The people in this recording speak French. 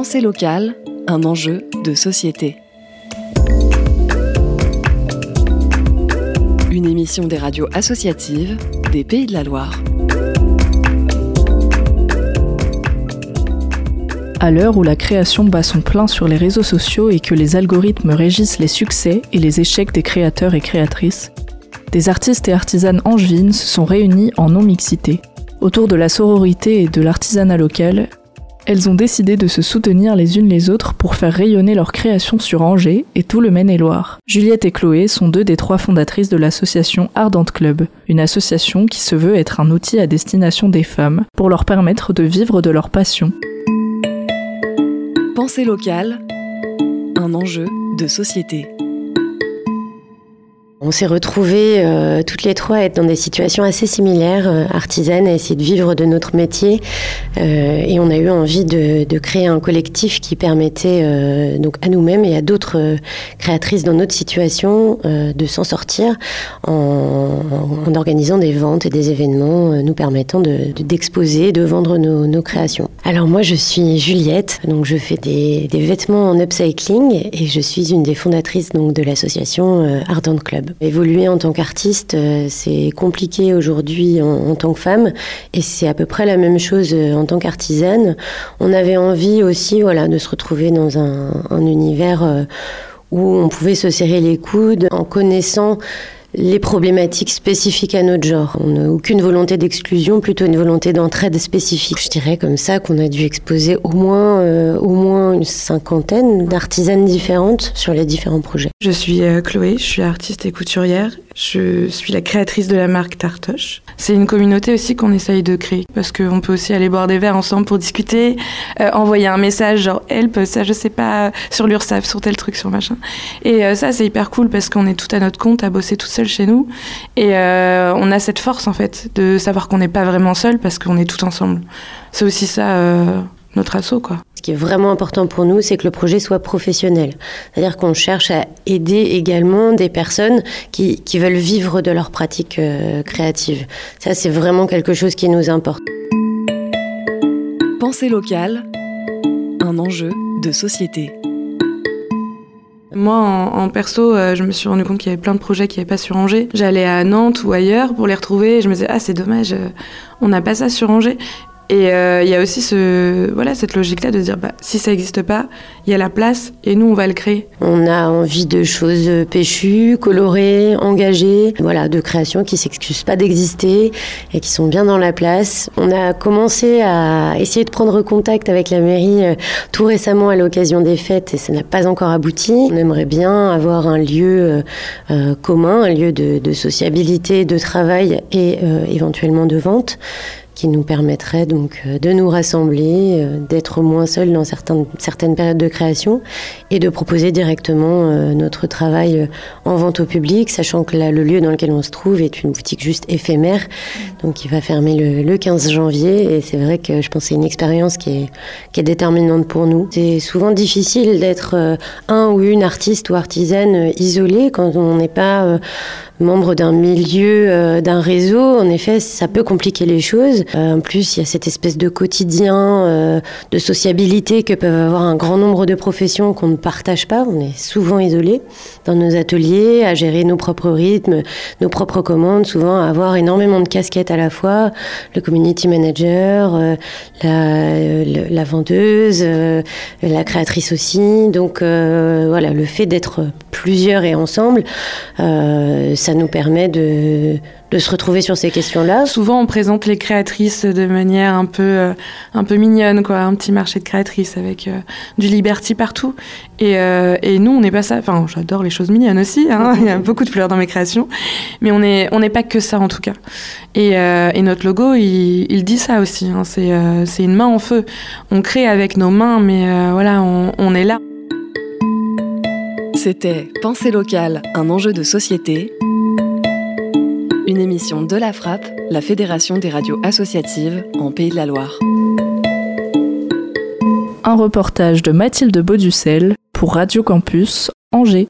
Pensée locale, un enjeu de société. Une émission des radios associatives des Pays de la Loire. À l'heure où la création bat son plein sur les réseaux sociaux et que les algorithmes régissent les succès et les échecs des créateurs et créatrices, des artistes et artisanes angevines se sont réunis en non-mixité. Autour de la sororité et de l'artisanat local, elles ont décidé de se soutenir les unes les autres pour faire rayonner leur création sur Angers et tout le Maine-et-Loire. Juliette et Chloé sont deux des trois fondatrices de l'association Ardente Club, une association qui se veut être un outil à destination des femmes pour leur permettre de vivre de leur passion. Pensée locale, un enjeu de société. On s'est retrouvés euh, toutes les trois à être dans des situations assez similaires, euh, artisanes, à essayer de vivre de notre métier. Euh, et on a eu envie de, créer un collectif qui permettait donc à nous-mêmes et à d'autres créatrices dans notre situation de s'en sortir en, organisant des ventes et des événements nous permettant d'exposer, de, vendre nos, créations. Alors moi, je suis Juliette, donc je fais des, des, vêtements en upcycling et je suis une des fondatrices donc de l'association Ardent Club. Évoluer en tant qu'artiste, euh, c'est compliqué aujourd'hui en, en, tant que femme, et c'est à peu près la même chose euh, en tant qu'artisane. On avait envie aussi, voilà, de se retrouver dans un, un univers euh, où on pouvait se serrer les coudes en connaissant les problématiques spécifiques à notre genre. On n'a aucune volonté d'exclusion, plutôt une volonté d'entraide spécifique. Je dirais comme ça qu'on a dû exposer au moins, euh, au moins une cinquantaine d'artisanes différentes sur les différents projets. Je suis euh, Chloé, je suis artiste et couturière. Je suis la créatrice de la marque Tartoche. C'est une communauté aussi qu'on essaye de créer parce qu'on peut aussi aller boire des verres ensemble pour discuter, euh, envoyer un message genre help, ça je sais pas, sur l'URSAF, sur tel truc, sur machin. Et ça c'est hyper cool parce qu'on est tout à notre compte à bosser tout seul chez nous et euh, on a cette force en fait de savoir qu'on n'est pas vraiment seul parce qu'on est tout ensemble. C'est aussi ça euh, notre assaut quoi. Ce qui est vraiment important pour nous, c'est que le projet soit professionnel. C'est-à-dire qu'on cherche à aider également des personnes qui, qui veulent vivre de leur pratique euh, créative. Ça, c'est vraiment quelque chose qui nous importe. Pensée locale, un enjeu de société. Moi, en, en perso, euh, je me suis rendu compte qu'il y avait plein de projets qui n'avaient pas sur Angers. J'allais à Nantes ou ailleurs pour les retrouver et je me disais, ah, c'est dommage, euh, on n'a pas ça sur Angers. Et il euh, y a aussi cette logique-là de dire bah, si ça n'existe pas, il y a la place et nous, on va le créer. On a envie de choses péchues, colorées, engagées, voilà, de créations qui ne s'excusent pas d'exister et qui sont bien dans la place. On a commencé à essayer de prendre contact avec la mairie euh, tout récemment à l'occasion des fêtes et ça n'a pas encore abouti. On aimerait bien avoir un lieu euh, commun, un lieu de, sociabilité, de travail et euh, éventuellement de vente qui nous permettrait donc euh, de nous rassembler, euh, d'être moins seuls dans certaines, certaines périodes de création et de proposer directement euh, notre travail en vente au public, sachant que là, le lieu dans lequel on se trouve est une boutique juste éphémère, donc qui va fermer le, le 15 janvier. Et c'est vrai que je pense que c'est une expérience qui est, qui est déterminante pour nous. C'est souvent difficile d'être un ou une artiste ou artisane isolée quand on n'est pas membre d'un milieu, euh, d'un réseau, en effet, ça peut compliquer les choses. Euh, en plus, il y a cette espèce de quotidien, euh, de sociabilité que peuvent avoir un grand nombre de professions qu'on ne partage pas. On est souvent isolé dans nos ateliers, à gérer nos propres rythmes, nos propres commandes, souvent à avoir énormément de casquettes à la fois, le community manager, la, vendeuse, la créatrice aussi. Donc voilà, le fait d'être plusieurs et ensemble, ça ça nous permet de, de se retrouver sur ces questions-là. Souvent, on présente les créatrices de manière un peu, euh, un peu mignonne, quoi, un petit marché de créatrices avec euh, du liberty partout. Et, euh, et nous, on n'est pas ça. Enfin, j'adore les choses mignonnes aussi. Hein, il y a beaucoup de fleurs dans mes créations, mais on n'est on n'est pas que ça en tout cas. Et, euh, et notre logo, il, dit ça aussi. Hein, c'est euh, une main en feu. On crée avec nos mains, mais voilà, on est là. C'était Pensée locale, un enjeu de société une émission de la Frappe, la Fédération des radios associatives en Pays de la Loire. Un reportage de Mathilde Bauducel pour Radio Campus, Angers.